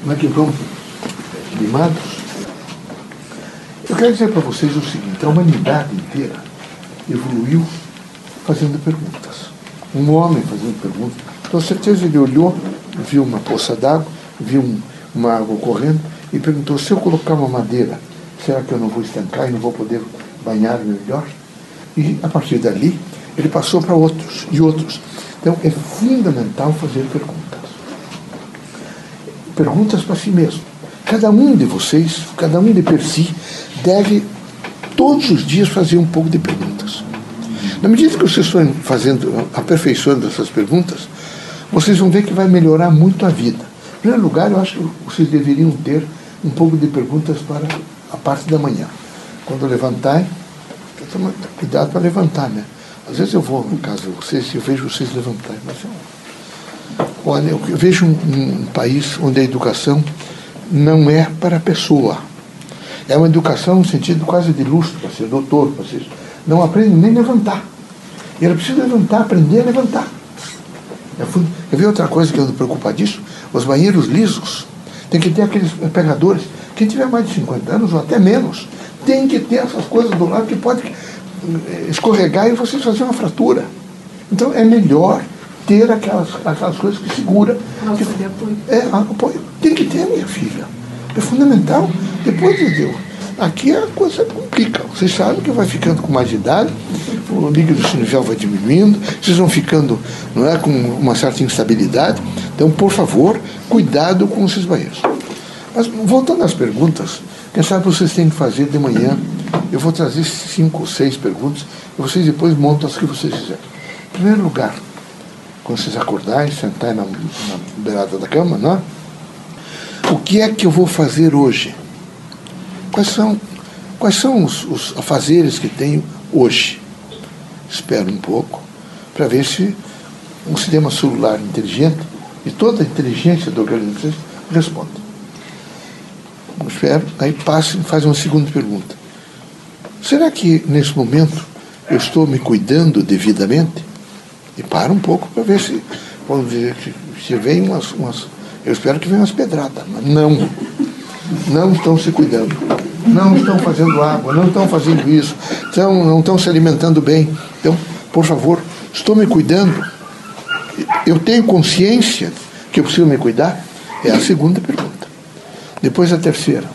Como é que vão, limados? Eu quero dizer para vocês o seguinte: a humanidade inteira evoluiu fazendo perguntas. Um homem fazendo perguntas. Com certeza ele olhou, viu uma poça d'água, viu um, uma água correndo e perguntou: se eu colocar uma madeira, será que eu não vou estancar e não vou poder banhar-me melhor? E a partir dali, ele passou para outros e outros. Então é fundamental fazer perguntas. Perguntas para si mesmo. Cada um de vocês, cada um de per si, deve todos os dias fazer um pouco de perguntas. Na medida que vocês forem fazendo, aperfeiçoando essas perguntas, vocês vão ver que vai melhorar muito a vida. Em primeiro lugar, eu acho que vocês deveriam ter um pouco de perguntas para a parte da manhã. Quando levantarem, cuidado para levantar, né? Às vezes eu vou na casa de vocês e eu vejo vocês levantarem, mas eu, olha, eu vejo um, um país onde a educação não é para a pessoa. É uma educação no sentido quase de luxo, para ser doutor, para ser. Não aprende nem levantar. E ela precisa levantar, aprender a levantar. Eu fui, quer ver outra coisa que eu ando preocupadíssimo? Os banheiros lisos. Tem que ter aqueles pegadores. Quem tiver mais de 50 anos, ou até menos, tem que ter essas coisas do lado que pode eh, escorregar e vocês fazer uma fratura. Então é melhor ter aquelas, aquelas coisas que segura. Que, de apoio. é, apoio. Tem que ter, minha filha. É fundamental. Depois de Deus. Aqui a coisa complica. Vocês sabem que vai ficando com mais idade, o líquido sinovial vai diminuindo, vocês vão ficando não é, com uma certa instabilidade. Então, por favor, cuidado com esses banheiros. Mas voltando às perguntas, quem sabe vocês têm que fazer de manhã. Eu vou trazer cinco ou seis perguntas e vocês depois montam as que vocês quiserem. Em primeiro lugar, quando vocês acordarem, sentarem na, na beirada da cama, não é? O que é que eu vou fazer hoje? Quais são, quais são os, os afazeres que tenho hoje? Espero um pouco para ver se um sistema celular inteligente e toda a inteligência do organismo responde. Espero, aí passe e faz uma segunda pergunta. Será que nesse momento eu estou me cuidando devidamente? E para um pouco para ver se, vamos dizer, se vem umas, umas. Eu espero que venham umas pedradas, mas não. Não estão se cuidando. Não estão fazendo água, não estão fazendo isso, estão, não estão se alimentando bem. Então, por favor, estou me cuidando. Eu tenho consciência que eu preciso me cuidar? É a segunda pergunta. Depois a terceira.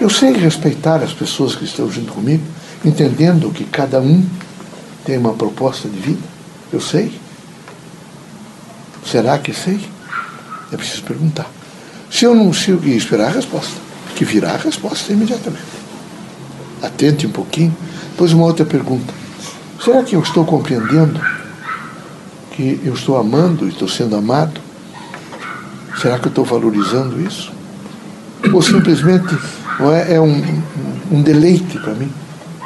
Eu sei respeitar as pessoas que estão junto comigo, entendendo que cada um tem uma proposta de vida. Eu sei. Será que sei? É preciso perguntar. Se eu não sei e esperar a resposta, que virá a resposta imediatamente. Atente um pouquinho. Depois uma outra pergunta. Será que eu estou compreendendo que eu estou amando e estou sendo amado? Será que eu estou valorizando isso? Ou simplesmente é, é um, um deleite para mim?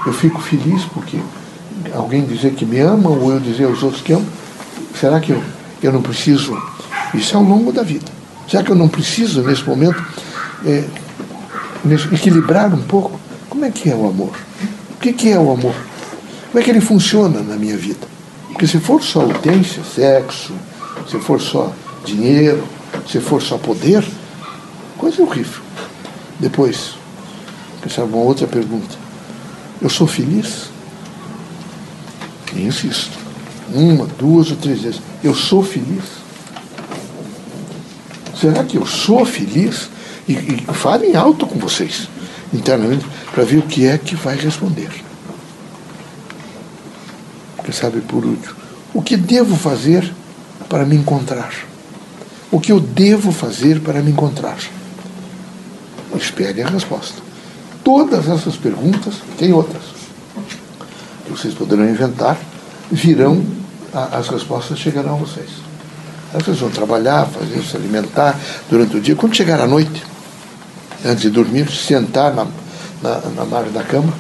Eu fico feliz porque alguém dizer que me ama ou eu dizer aos outros que amo. Será que eu, eu não preciso? Isso é ao longo da vida. Será que eu não preciso, nesse momento, é, equilibrar um pouco? Como é que é o amor? O que, que é o amor? Como é que ele funciona na minha vida? Porque se for só utência, sexo, se for só dinheiro, se for só poder, coisa horrível. Depois, é uma outra pergunta. Eu sou feliz? E insisto. Uma, duas ou três vezes. Eu sou feliz? Será que eu sou feliz? E, e falem alto com vocês, internamente, para ver o que é que vai responder. Quem sabe por último. O que devo fazer para me encontrar? O que eu devo fazer para me encontrar? Espere a resposta. Todas essas perguntas, tem outras, vocês poderão inventar, virão, a, as respostas chegarão a vocês. Aí vocês vão trabalhar, fazer, se alimentar durante o dia. Quando chegar à noite, antes de dormir, sentar na, na, na margem da cama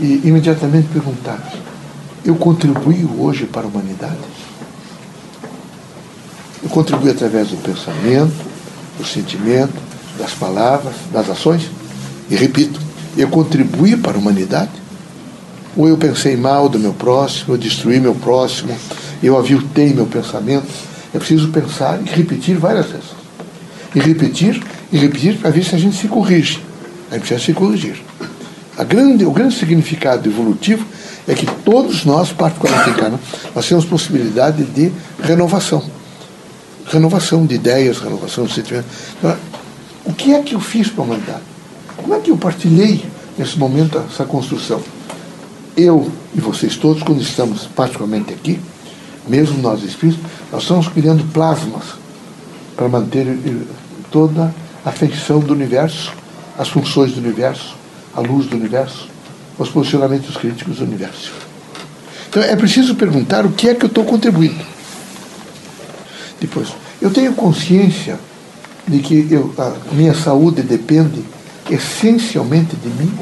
e imediatamente perguntar: Eu contribuí hoje para a humanidade? Eu contribuí através do pensamento, do sentimento, das palavras, das ações? E repito, eu contribuí para a humanidade? Ou eu pensei mal do meu próximo, eu destruí meu próximo, eu aviltei meu pensamento? É preciso pensar e repetir várias vezes. E repetir e repetir para ver se a gente se corrige. A gente precisa se corrigir. Grande, o grande significado evolutivo é que todos nós, particularmente em Cana, nós temos possibilidade de renovação. Renovação de ideias, renovação de sentimentos. Então, o que é que eu fiz para a humanidade? Como é que eu partilhei nesse momento essa construção? Eu e vocês todos, quando estamos particularmente aqui, mesmo nós espíritos, nós estamos criando plasmas para manter eh, toda a feição do universo, as funções do universo, a luz do universo, os posicionamentos críticos do universo. Então é preciso perguntar o que é que eu estou contribuindo. Depois, eu tenho consciência de que eu, a minha saúde depende essencialmente de mim.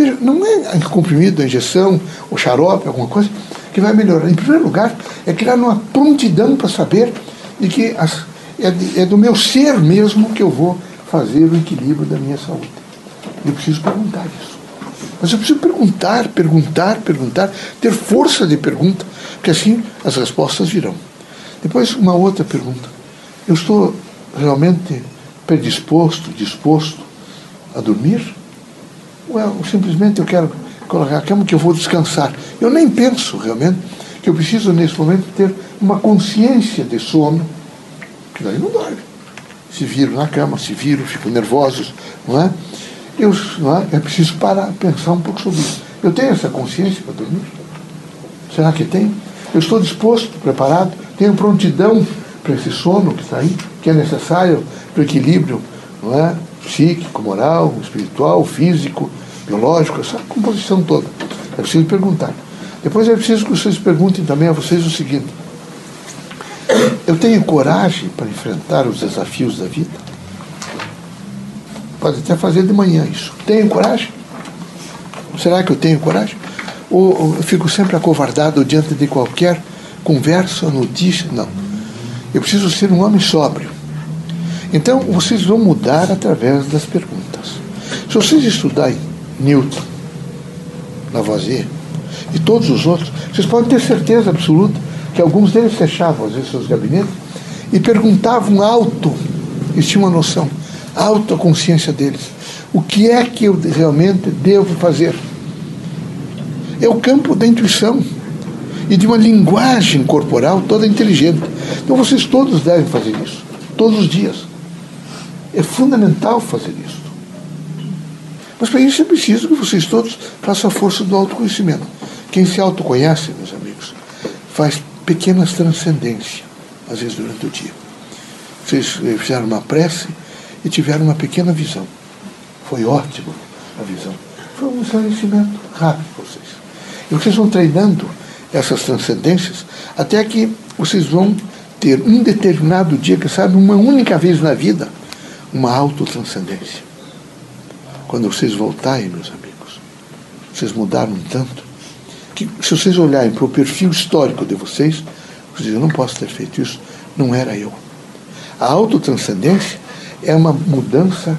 Veja, não é comprimido, a injeção, o xarope, alguma coisa que vai melhorar. Em primeiro lugar, é criar uma prontidão para saber de que as, é, de, é do meu ser mesmo que eu vou fazer o equilíbrio da minha saúde. Eu preciso perguntar isso. Mas eu preciso perguntar, perguntar, perguntar, ter força de pergunta, porque assim as respostas virão. Depois, uma outra pergunta. Eu estou realmente predisposto, disposto a dormir? Ou simplesmente eu quero colocar a cama que eu vou descansar? Eu nem penso realmente que eu preciso, nesse momento, ter uma consciência de sono, que daí não dorme. Se viram na cama, se viram, ficam nervosos, não é? Eu, não é? é preciso parar, pensar um pouco sobre isso. Eu tenho essa consciência para dormir? Será que tem? Eu estou disposto, preparado, tenho prontidão para esse sono que está aí, que é necessário para o equilíbrio não é? psíquico, moral, espiritual, físico, biológico, essa composição toda. É preciso perguntar. Depois é preciso que vocês perguntem também a vocês o seguinte: eu tenho coragem para enfrentar os desafios da vida? Pode até fazer de manhã isso. Tenho coragem? Será que eu tenho coragem? Ou, eu fico sempre acovardado diante de qualquer conversa, notícia? Não. Eu preciso ser um homem sóbrio. Então, vocês vão mudar através das perguntas. Se vocês estudarem Newton, Lavoisier e todos os outros, vocês podem ter certeza absoluta que alguns deles fechavam às vezes seus gabinetes e perguntavam alto, eles tinham uma noção, alto a consciência deles. O que é que eu realmente devo fazer? É o campo da intuição e de uma linguagem corporal toda inteligente. Então vocês todos devem fazer isso, todos os dias. É fundamental fazer isso. Mas para isso é preciso que vocês todos façam a força do autoconhecimento. Quem se autoconhece, meus amigos, faz pequenas transcendências, às vezes durante o dia. Vocês eh, fizeram uma prece e tiveram uma pequena visão. Foi ótimo a visão. Foi um esclarecimento rápido para vocês. E vocês vão treinando essas transcendências, até que vocês vão ter um determinado dia, que sabe, uma única vez na vida, uma autotranscendência. Quando vocês voltarem, meus amigos, vocês mudaram tanto, que se vocês olharem para o perfil histórico de vocês, vocês dizem, eu não posso ter feito isso, não era eu. A autotranscendência é uma mudança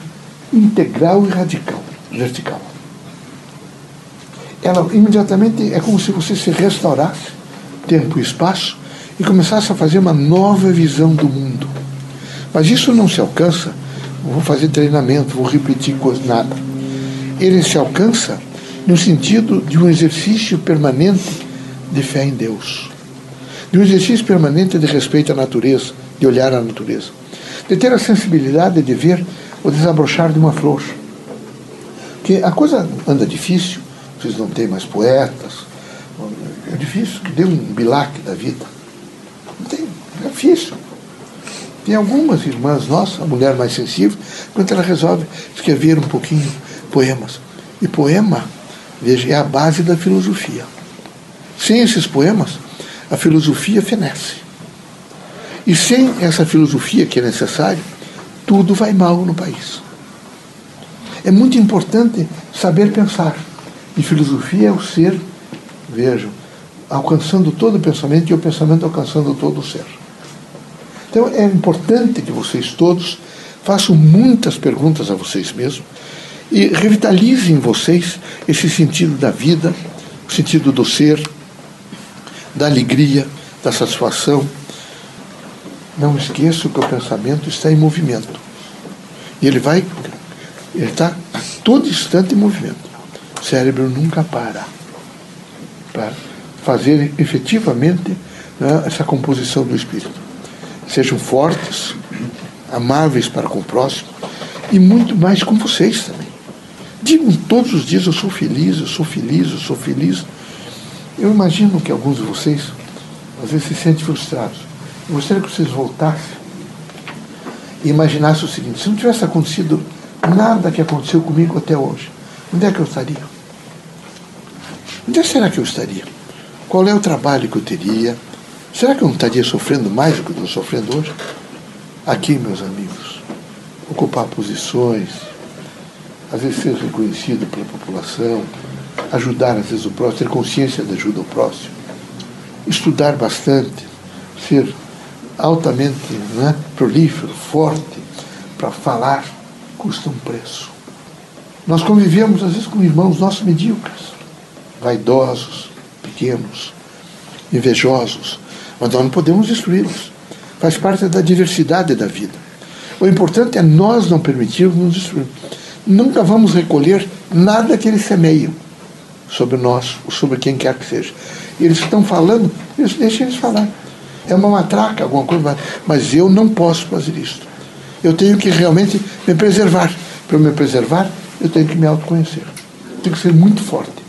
integral e radical, vertical ela imediatamente é como se você se restaurasse tempo e espaço e começasse a fazer uma nova visão do mundo. Mas isso não se alcança, vou fazer treinamento, vou repetir nada. Ele se alcança no sentido de um exercício permanente de fé em Deus, de um exercício permanente de respeito à natureza, de olhar à natureza, de ter a sensibilidade de ver o desabrochar de uma flor. Que a coisa anda difícil, vocês não têm mais poetas. É difícil, que dê um bilac da vida. Não tem, é difícil. Tem algumas irmãs nossas, a mulher mais sensível, quando ela resolve escrever um pouquinho poemas. E poema, veja, é a base da filosofia. Sem esses poemas, a filosofia fenece. E sem essa filosofia que é necessária, tudo vai mal no país. É muito importante saber pensar. E filosofia é o ser, vejam, alcançando todo o pensamento e o pensamento alcançando todo o ser. Então é importante que vocês todos façam muitas perguntas a vocês mesmos e revitalizem em vocês esse sentido da vida, o sentido do ser, da alegria, da satisfação. Não esqueçam que o pensamento está em movimento. E ele vai, ele está a todo instante em movimento. O cérebro nunca para para fazer efetivamente né, essa composição do espírito. Sejam fortes, amáveis para com o próximo e muito mais com vocês também. Digam todos os dias: eu sou feliz, eu sou feliz, eu sou feliz. Eu imagino que alguns de vocês às vezes se sentem frustrados. Eu gostaria que vocês voltassem e imaginassem o seguinte: se não tivesse acontecido nada que aconteceu comigo até hoje, onde é que eu estaria? Onde será que eu estaria? Qual é o trabalho que eu teria? Será que eu não estaria sofrendo mais do que estou sofrendo hoje? Aqui, meus amigos, ocupar posições, às vezes ser reconhecido pela população, ajudar às vezes o próximo, ter consciência da ajuda ao próximo, estudar bastante, ser altamente né, prolífero, forte, para falar, custa um preço. Nós convivemos às vezes com irmãos nossos medíocres, vaidosos, pequenos, invejosos, mas nós não podemos destruí-los. Faz parte da diversidade da vida. O importante é nós não permitirmos nos destruir. Nunca vamos recolher nada que eles semeiam sobre nós, ou sobre quem quer que seja. Eles estão falando, eles, deixem eles falar. É uma matraca, alguma coisa, mas eu não posso fazer isso. Eu tenho que realmente me preservar. Para me preservar, eu tenho que me autoconhecer. Tenho que ser muito forte.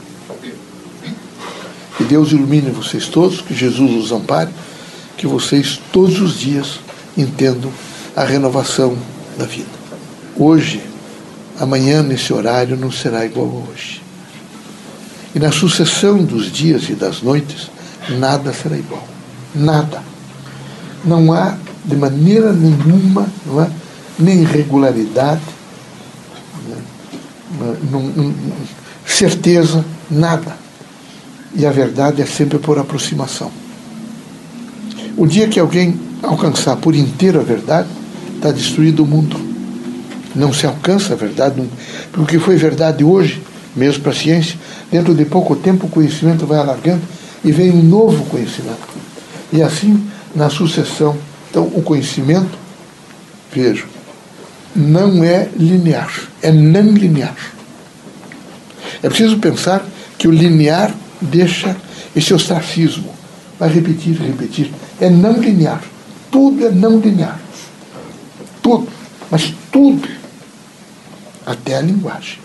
Que Deus ilumine vocês todos, que Jesus os ampare, que vocês todos os dias entendam a renovação da vida. Hoje, amanhã, nesse horário, não será igual a hoje. E na sucessão dos dias e das noites, nada será igual. Nada. Não há, de maneira nenhuma, não é? nem regularidade, né? não, não, certeza, nada. E a verdade é sempre por aproximação. O dia que alguém alcançar por inteiro a verdade, está destruído o mundo. Não se alcança a verdade, porque o que foi verdade hoje, mesmo para a ciência, dentro de pouco tempo o conhecimento vai alargando e vem um novo conhecimento. E assim, na sucessão. Então, o conhecimento, vejo, não é linear, é não linear. É preciso pensar que o linear deixa esse ostracismo. Vai repetir, repetir. É não linear. Tudo é não linear. Tudo. Mas tudo. Até a linguagem.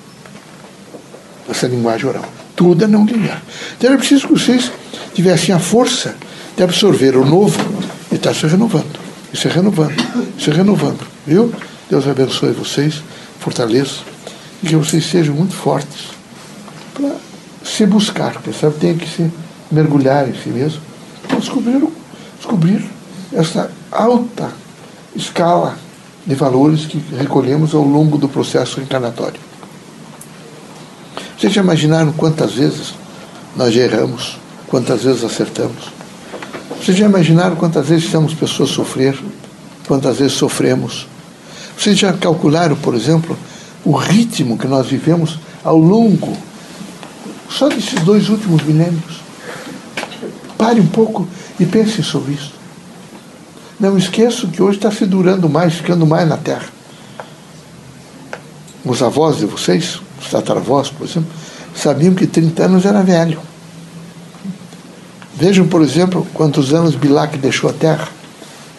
Essa linguagem oral. Tudo é não linear. Então era preciso que vocês tivessem a força de absorver o novo e estar se renovando. E se renovando. Se renovando. Viu? Deus abençoe vocês, fortaleça. E que vocês sejam muito fortes para se buscar, sabe? Tem que se mergulhar em si mesmo para descobrir, descobrir essa alta escala de valores que recolhemos ao longo do processo encarnatório. Vocês já imaginaram quantas vezes nós já erramos, quantas vezes acertamos? Vocês já imaginaram quantas vezes fizemos pessoas sofrer, quantas vezes sofremos? Vocês já calcularam, por exemplo, o ritmo que nós vivemos ao longo só desses dois últimos milênios. Pare um pouco e pense sobre isso. Não esqueçam que hoje está se durando mais, ficando mais na Terra. Os avós de vocês, os tataravós, por exemplo, sabiam que 30 anos era velho. Vejam, por exemplo, quantos anos Bilac deixou a Terra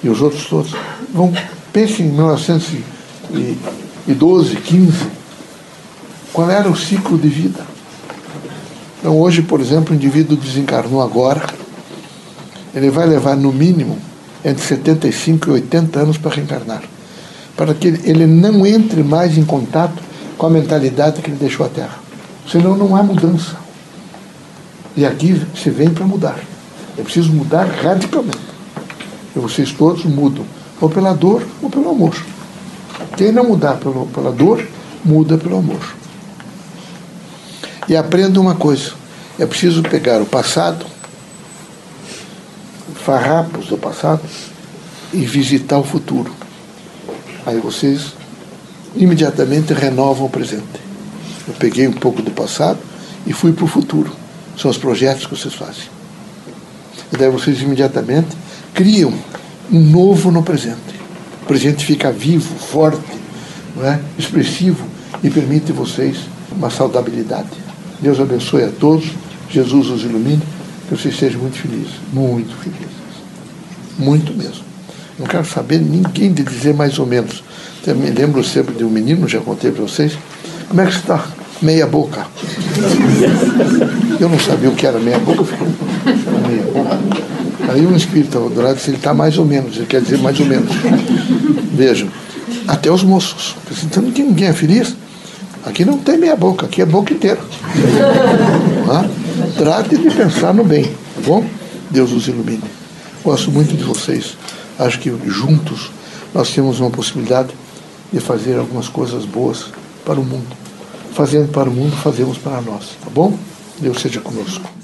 e os outros todos. Vão, pensem em 1912, 15. Qual era o ciclo de vida? Então, hoje, por exemplo, o indivíduo desencarnou agora, ele vai levar no mínimo entre 75 e 80 anos para reencarnar, para que ele não entre mais em contato com a mentalidade que ele deixou a Terra. Senão não há mudança. E aqui se vem para mudar. É preciso mudar radicalmente. E vocês todos mudam, ou pela dor ou pelo amor. Quem não mudar pelo, pela dor, muda pelo amor. E aprenda uma coisa: é preciso pegar o passado, farrapos do passado, e visitar o futuro. Aí vocês imediatamente renovam o presente. Eu peguei um pouco do passado e fui para o futuro. São os projetos que vocês fazem. E daí vocês imediatamente criam um novo no presente. O presente fica vivo, forte, é? expressivo e permite vocês uma saudabilidade. Deus abençoe a todos, Jesus os ilumine, que vocês sejam muito felizes, muito felizes, muito mesmo. Não quero saber ninguém de dizer mais ou menos. Eu me lembro sempre de um menino, já contei para vocês. Como é que está? Meia boca. Eu não sabia o que era meia boca, fiquei meia boca. Aí um espírito do lado disse, ele está mais ou menos, ele quer dizer mais ou menos. Vejam, até os moços. Então ninguém é feliz. Aqui não tem meia boca, aqui é boca inteira. Trate de pensar no bem, tá bom? Deus os ilumine. Gosto muito de vocês. Acho que juntos nós temos uma possibilidade de fazer algumas coisas boas para o mundo. Fazendo para o mundo, fazemos para nós, tá bom? Deus seja conosco.